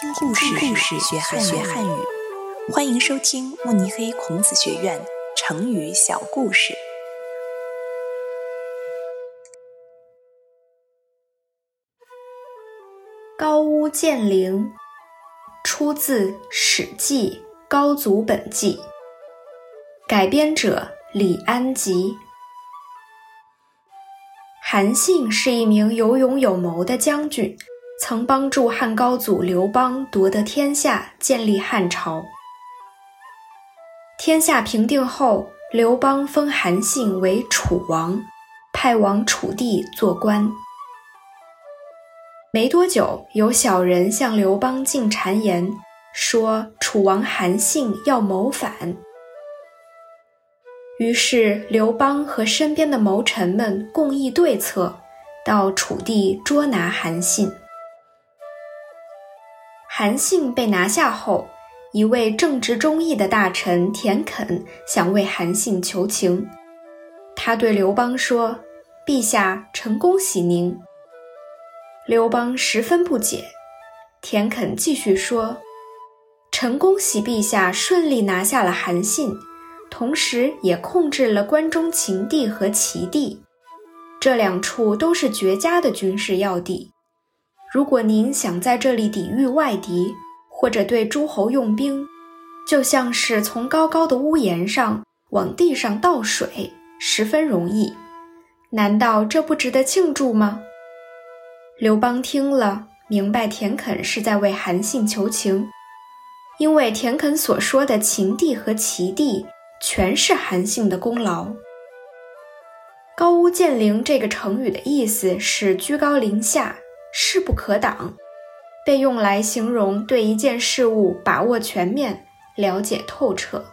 听故事，故事学汉学汉语。欢迎收听慕尼黑孔子学院成语小故事。高屋建瓴，出自《史记·高祖本纪》，改编者李安吉。韩信是一名有勇有谋的将军。曾帮助汉高祖刘邦夺得天下，建立汉朝。天下平定后，刘邦封韩信为楚王，派往楚地做官。没多久，有小人向刘邦进谗言，说楚王韩信要谋反。于是刘邦和身边的谋臣们共议对策，到楚地捉拿韩信。韩信被拿下后，一位正直忠义的大臣田肯想为韩信求情。他对刘邦说：“陛下，臣恭喜您。”刘邦十分不解。田肯继续说：“臣恭喜陛下顺利拿下了韩信，同时也控制了关中秦地和齐地，这两处都是绝佳的军事要地。”如果您想在这里抵御外敌，或者对诸侯用兵，就像是从高高的屋檐上往地上倒水，十分容易。难道这不值得庆祝吗？刘邦听了，明白田肯是在为韩信求情，因为田肯所说的秦地和齐地，全是韩信的功劳。高屋建瓴这个成语的意思是居高临下。势不可挡，被用来形容对一件事物把握全面、了解透彻。